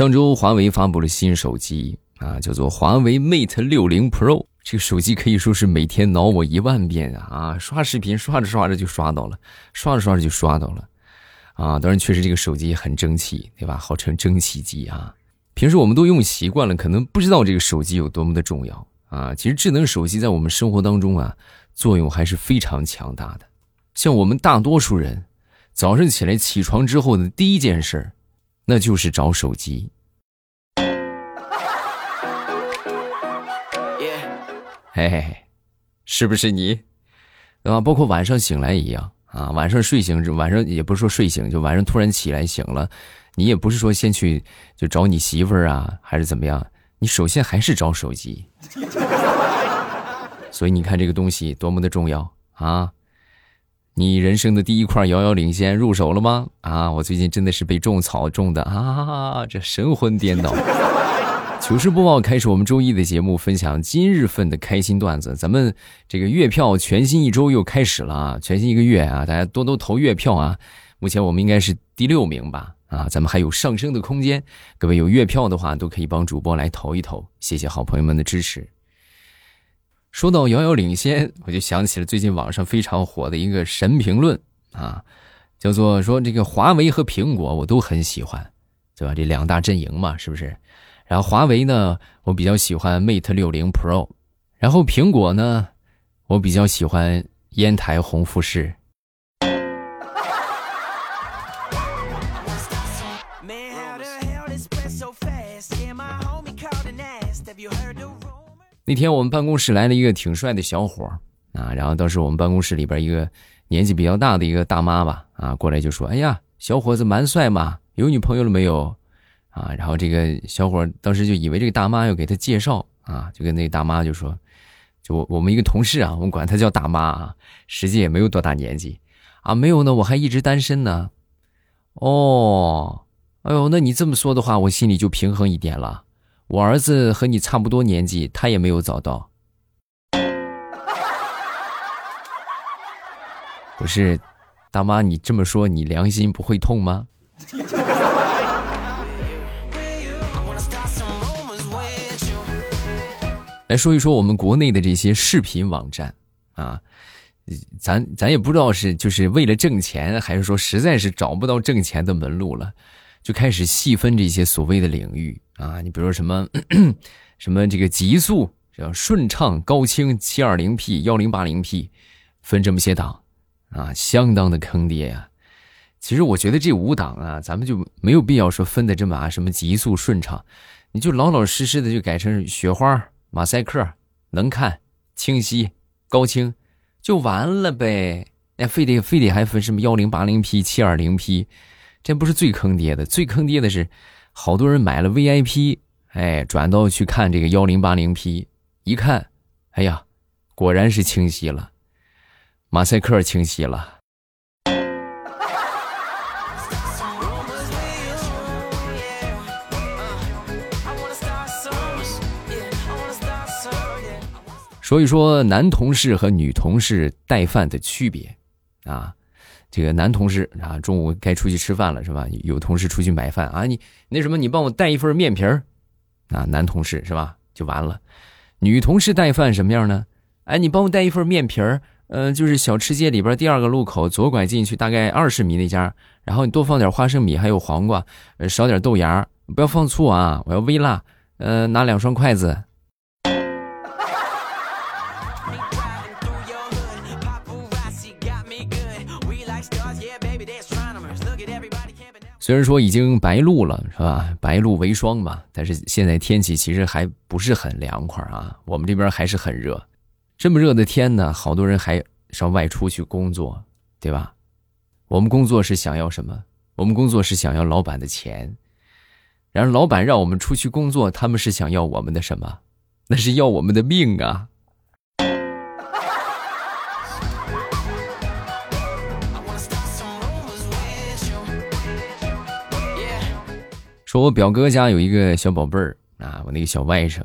上周华为发布了新手机啊，叫做华为 Mate 六零 Pro。这个手机可以说是每天挠我一万遍啊！啊，刷视频刷着刷着就刷到了，刷着刷着就刷到了，啊，当然确实这个手机很争气，对吧？号称蒸汽机啊。平时我们都用习惯了，可能不知道这个手机有多么的重要啊。其实智能手机在我们生活当中啊，作用还是非常强大的。像我们大多数人，早上起来起床之后的第一件事儿那就是找手机。嘿嘿嘿，是不是你？啊？包括晚上醒来一样啊，晚上睡醒，晚上也不是说睡醒，就晚上突然起来醒了，你也不是说先去就找你媳妇儿啊，还是怎么样？你首先还是找手机。所以你看这个东西多么的重要啊！你人生的第一块遥遥领先入手了吗？啊，我最近真的是被种草种的啊，这神魂颠倒。糗事播报开始，我们周一的节目分享今日份的开心段子。咱们这个月票全新一周又开始了啊，全新一个月啊，大家多多投月票啊。目前我们应该是第六名吧？啊，咱们还有上升的空间。各位有月票的话，都可以帮主播来投一投，谢谢好朋友们的支持。说到遥遥领先，我就想起了最近网上非常火的一个神评论啊，叫做说这个华为和苹果我都很喜欢，对吧？这两大阵营嘛，是不是？然后华为呢，我比较喜欢 Mate 六零 Pro，然后苹果呢，我比较喜欢烟台红富士。那天我们办公室来了一个挺帅的小伙啊，然后当时我们办公室里边一个年纪比较大的一个大妈吧，啊，过来就说：“哎呀，小伙子蛮帅嘛，有女朋友了没有？”啊，然后这个小伙当时就以为这个大妈要给他介绍啊，就跟那个大妈就说，就我我们一个同事啊，我们管他叫大妈啊，实际也没有多大年纪，啊，没有呢，我还一直单身呢。哦，哎呦，那你这么说的话，我心里就平衡一点了。我儿子和你差不多年纪，他也没有找到。不是，大妈，你这么说，你良心不会痛吗？来说一说我们国内的这些视频网站啊，咱咱也不知道是就是为了挣钱，还是说实在是找不到挣钱的门路了，就开始细分这些所谓的领域啊。你比如说什么 什么这个极速、叫顺畅、高清、七二零 P、幺零八零 P，分这么些档啊，相当的坑爹呀。其实我觉得这五档啊，咱们就没有必要说分的这么啊，什么极速、顺畅，你就老老实实的就改成雪花。马赛克能看清晰高清就完了呗，那非得非得还分什么幺零八零 P 七二零 P，这不是最坑爹的，最坑爹的是，好多人买了 VIP，哎，转到去看这个幺零八零 P，一看，哎呀，果然是清晰了，马赛克清晰了。说一说男同事和女同事带饭的区别，啊，这个男同事啊，中午该出去吃饭了是吧？有同事出去买饭啊，你那什么，你帮我带一份面皮儿，啊，男同事是吧？就完了。女同事带饭什么样呢？哎，你帮我带一份面皮儿，嗯，就是小吃街里边第二个路口左拐进去大概二十米那家，然后你多放点花生米，还有黄瓜，少点豆芽，不要放醋啊，我要微辣，呃，拿两双筷子。虽然说已经白露了，是吧？白露为霜嘛，但是现在天气其实还不是很凉快啊。我们这边还是很热，这么热的天呢，好多人还上外出去工作，对吧？我们工作是想要什么？我们工作是想要老板的钱，然而老板让我们出去工作，他们是想要我们的什么？那是要我们的命啊！说我表哥家有一个小宝贝儿啊，我那个小外甥，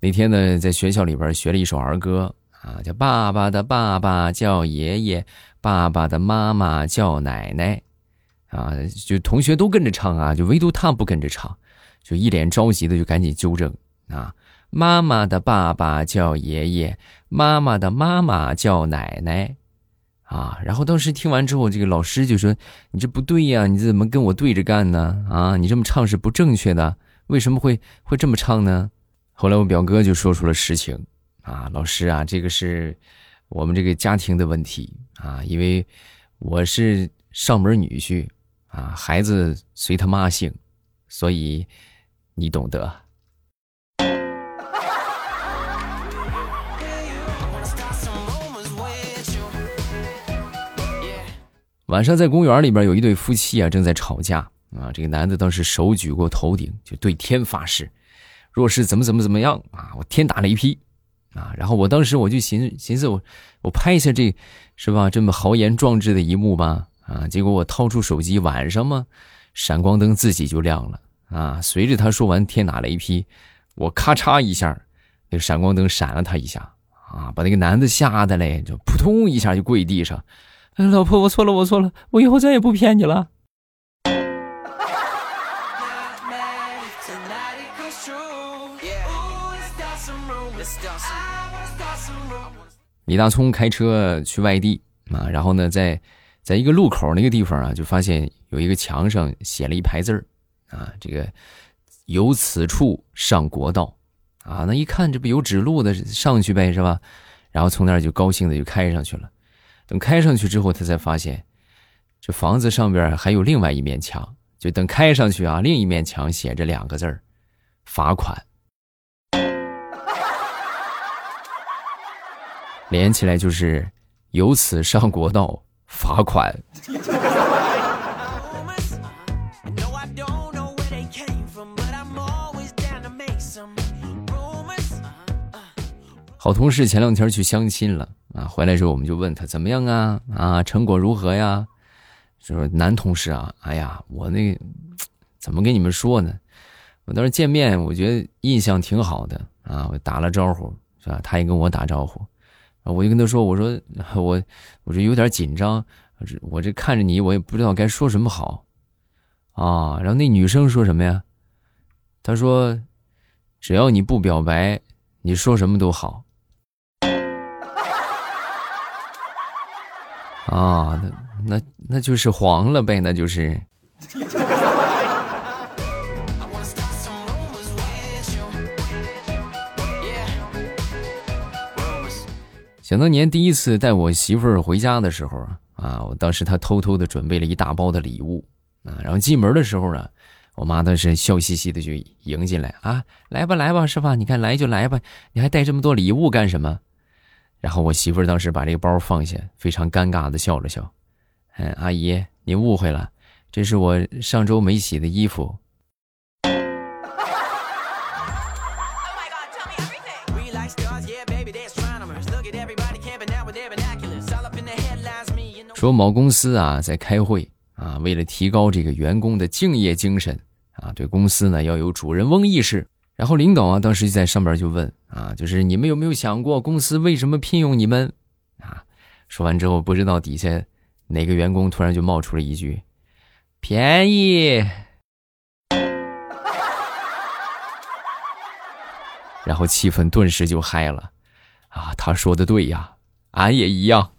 那天呢在学校里边学了一首儿歌啊，叫爸爸的爸爸叫爷爷，爸爸的妈妈叫奶奶，啊，就同学都跟着唱啊，就唯独他不跟着唱，就一脸着急的就赶紧纠正啊，妈妈的爸爸叫爷爷，妈妈的妈妈叫奶奶，啊，然后当时听完之后，这个老师就说：“你这不对呀，你怎么跟我对着干呢？啊，你这么唱是不正确的，为什么会会这么唱呢？”后来我表哥就说出了实情，啊，老师啊，这个是我们这个家庭的问题啊，因为我是上门女婿啊，孩子随他妈姓，所以。你懂得。晚上在公园里边，有一对夫妻啊，正在吵架啊。这个男的当时手举过头顶，就对天发誓，若是怎么怎么怎么样啊，我天打雷劈啊！然后我当时我就寻寻思，我我拍一下这，是吧？这么豪言壮志的一幕吧啊！结果我掏出手机，晚上嘛，闪光灯自己就亮了。啊！随着他说完“天打雷劈”，我咔嚓一下，那个闪光灯闪了他一下，啊，把那个男的吓得嘞，就扑通一下就跪地上。老婆，我错了，我错了，我以后再也不骗你了。李大聪开车去外地啊，然后呢，在在一个路口那个地方啊，就发现有一个墙上写了一排字儿。啊，这个由此处上国道，啊，那一看这不有指路的，上去呗，是吧？然后从那儿就高兴的就开上去了。等开上去之后，他才发现，这房子上边还有另外一面墙。就等开上去啊，另一面墙写着两个字儿：罚款。连起来就是由此上国道，罚款。好同事前两天去相亲了啊，回来之后我们就问他怎么样啊啊，成果如何呀？说男同事啊，哎呀，我那怎么跟你们说呢？我当时见面，我觉得印象挺好的啊，我打了招呼是吧？他也跟我打招呼，我就跟他说，我说 我我这有点紧张，我这看着你，我也不知道该说什么好啊。然后那女生说什么呀？她说，只要你不表白，你说什么都好。啊，那那那就是黄了呗，那就是。想当年第一次带我媳妇儿回家的时候啊，我当时她偷偷的准备了一大包的礼物啊，然后进门的时候呢，我妈当时笑嘻嘻的就迎进来啊，来吧来吧，是吧？你看来就来吧，你还带这么多礼物干什么？然后我媳妇儿当时把这个包放下，非常尴尬的笑了笑。嗯，阿姨，您误会了，这是我上周没洗的衣服。说某公司啊在开会啊，为了提高这个员工的敬业精神啊，对公司呢要有主人翁意识。然后领导啊，当时就在上边就问啊，就是你们有没有想过公司为什么聘用你们？啊，说完之后，不知道底下哪个员工突然就冒出了一句：“便宜。”然后气氛顿时就嗨了，啊，他说的对呀，俺也一样。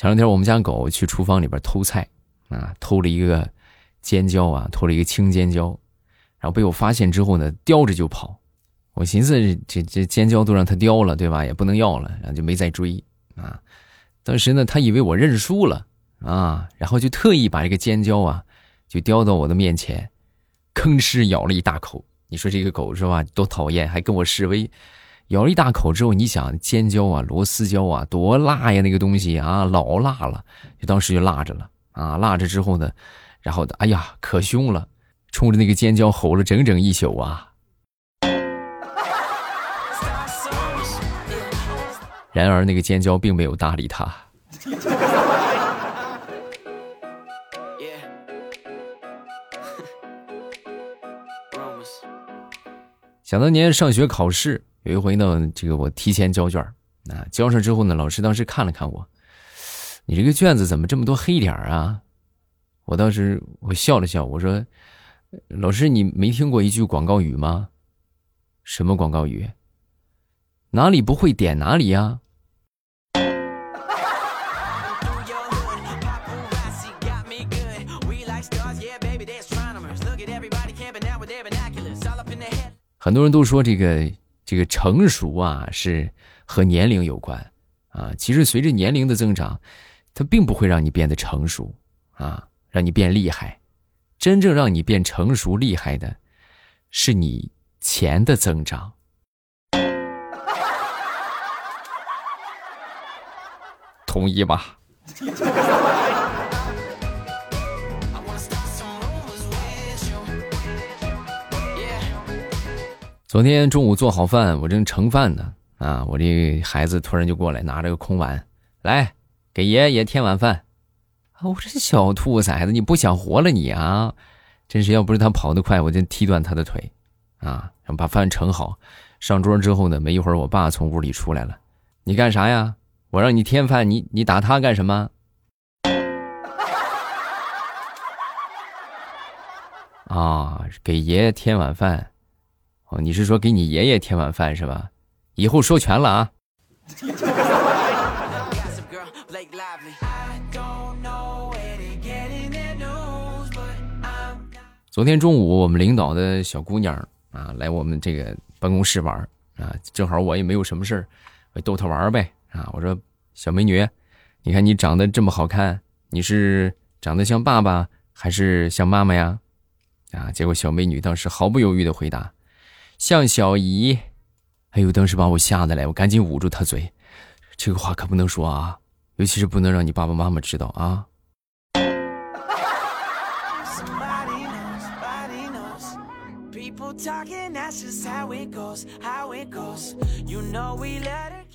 前两天我们家狗去厨房里边偷菜，啊，偷了一个尖椒啊，偷了一个青尖椒，然后被我发现之后呢，叼着就跑。我寻思这这尖椒都让它叼了，对吧？也不能要了，然后就没再追啊。当时呢，他以为我认输了啊，然后就特意把这个尖椒啊，就叼到我的面前，吭哧咬了一大口。你说这个狗是吧？多讨厌，还跟我示威。咬了一大口之后，你想尖椒啊、螺丝椒啊，多辣呀！那个东西啊，老辣了，就当时就辣着了啊！辣着之后呢，然后哎呀，可凶了，冲着那个尖椒吼了整整一宿啊！然而那个尖椒并没有搭理他。想当年上学考试。有一回呢，这个我提前交卷啊，交上之后呢，老师当时看了看我，你这个卷子怎么这么多黑点啊？我当时我笑了笑，我说：“老师，你没听过一句广告语吗？什么广告语？哪里不会点哪里呀？”很多人都说这个这个成熟啊是和年龄有关啊，其实随着年龄的增长，它并不会让你变得成熟啊，让你变厉害。真正让你变成熟厉害的，是你钱的增长。同意吧？昨天中午做好饭，我正盛饭呢，啊，我这孩子突然就过来，拿着个空碗，来给爷爷添碗饭。啊，我这小兔崽子，你不想活了你啊？真是要不是他跑得快，我就踢断他的腿，啊！然后把饭盛好，上桌之后呢，没一会儿，我爸从屋里出来了，你干啥呀？我让你添饭，你你打他干什么？啊，给爷爷添碗饭。哦，你是说给你爷爷添碗饭是吧？以后说全了啊！昨天中午，我们领导的小姑娘啊来我们这个办公室玩啊，正好我也没有什么事儿，我逗她玩呗啊！我说小美女，你看你长得这么好看，你是长得像爸爸还是像妈妈呀？啊！结果小美女当时毫不犹豫的回答。像小姨，哎呦！当时把我吓得来，我赶紧捂住她嘴，这个话可不能说啊，尤其是不能让你爸爸妈妈知道啊。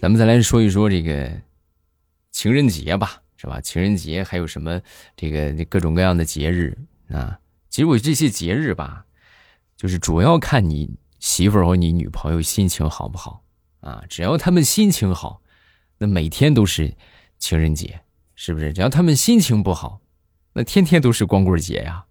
咱们再来说一说这个情人节吧，是吧？情人节还有什么这个各种各样的节日啊？其实我这些节日吧，就是主要看你。媳妇儿和你女朋友心情好不好啊？只要他们心情好，那每天都是情人节，是不是？只要他们心情不好，那天天都是光棍节呀。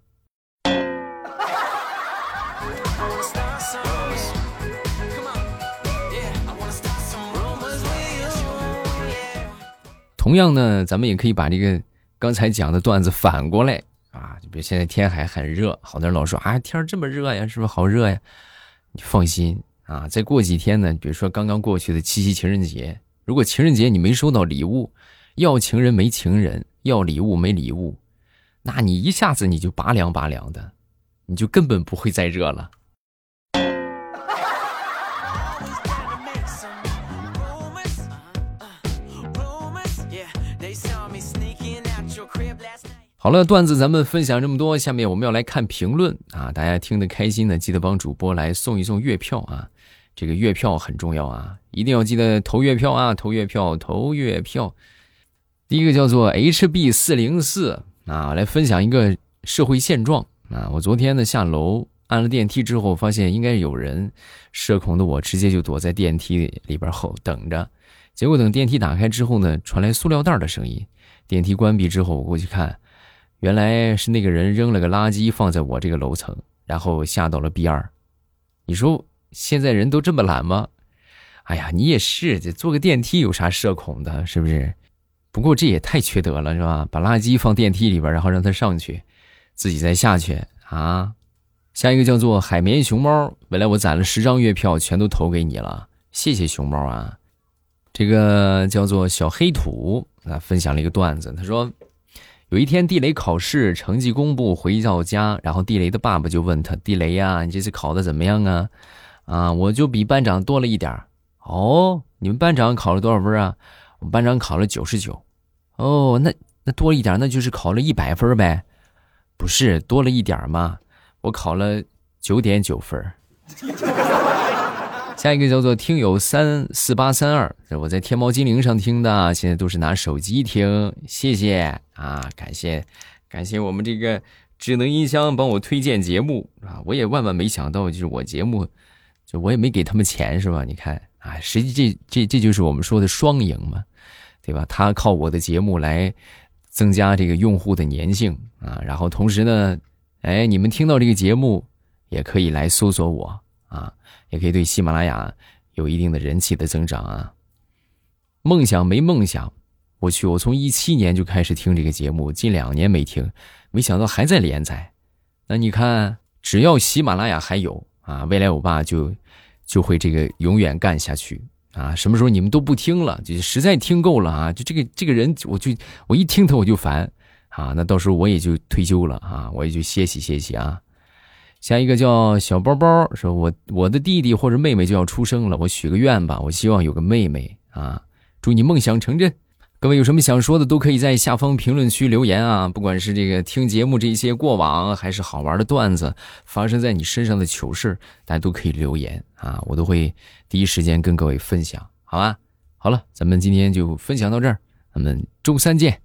同样呢，咱们也可以把这个刚才讲的段子反过来啊，就比如现在天还很热，好多人老说啊，天这么热呀，是不是好热呀？你放心啊，再过几天呢，比如说刚刚过去的七夕情人节，如果情人节你没收到礼物，要情人没情人，要礼物没礼物，那你一下子你就拔凉拔凉的，你就根本不会再热了。好了，段子咱们分享这么多，下面我们要来看评论啊！大家听得开心的，记得帮主播来送一送月票啊！这个月票很重要啊，一定要记得投月票啊！投月票，投月票。第一个叫做 HB 四零四啊，来分享一个社会现状啊！我昨天呢下楼按了电梯之后，发现应该有人，社恐的我直接就躲在电梯里边后等着，结果等电梯打开之后呢，传来塑料袋的声音，电梯关闭之后，我过去看。原来是那个人扔了个垃圾放在我这个楼层，然后下到了 B 二。你说现在人都这么懒吗？哎呀，你也是，这坐个电梯有啥社恐的，是不是？不过这也太缺德了，是吧？把垃圾放电梯里边，然后让他上去，自己再下去啊！下一个叫做海绵熊猫，本来我攒了十张月票，全都投给你了，谢谢熊猫啊！这个叫做小黑土啊，分享了一个段子，他说。有一天，地雷考试成绩公布，回到家，然后地雷的爸爸就问他：“地雷呀，你这次考的怎么样啊？”啊，我就比班长多了一点哦，你们班长考了多少分啊？我们班长考了九十九。哦，那那多一点，那就是考了一百分呗？不是，多了一点嘛？我考了九点九分。下一个叫做听友三四八三二，我在天猫精灵上听的，现在都是拿手机听，谢谢啊，感谢感谢我们这个智能音箱帮我推荐节目啊，我也万万没想到，就是我节目，就我也没给他们钱是吧？你看啊，实际这这这就是我们说的双赢嘛，对吧？他靠我的节目来增加这个用户的粘性啊，然后同时呢，哎，你们听到这个节目也可以来搜索我啊，也可以对喜马拉雅有一定的人气的增长啊。梦想没梦想，我去，我从一七年就开始听这个节目，近两年没听，没想到还在连载。那你看，只要喜马拉雅还有啊，未来我爸就就会这个永远干下去啊。什么时候你们都不听了，就实在听够了啊，就这个这个人，我就我一听他我就烦啊。那到时候我也就退休了啊，我也就歇息歇息啊。下一个叫小包包说，我我的弟弟或者妹妹就要出生了，我许个愿吧，我希望有个妹妹啊，祝你梦想成真。各位有什么想说的，都可以在下方评论区留言啊！不管是这个听节目这些过往，还是好玩的段子，发生在你身上的糗事，大家都可以留言啊，我都会第一时间跟各位分享，好吧？好了，咱们今天就分享到这儿，咱们周三见。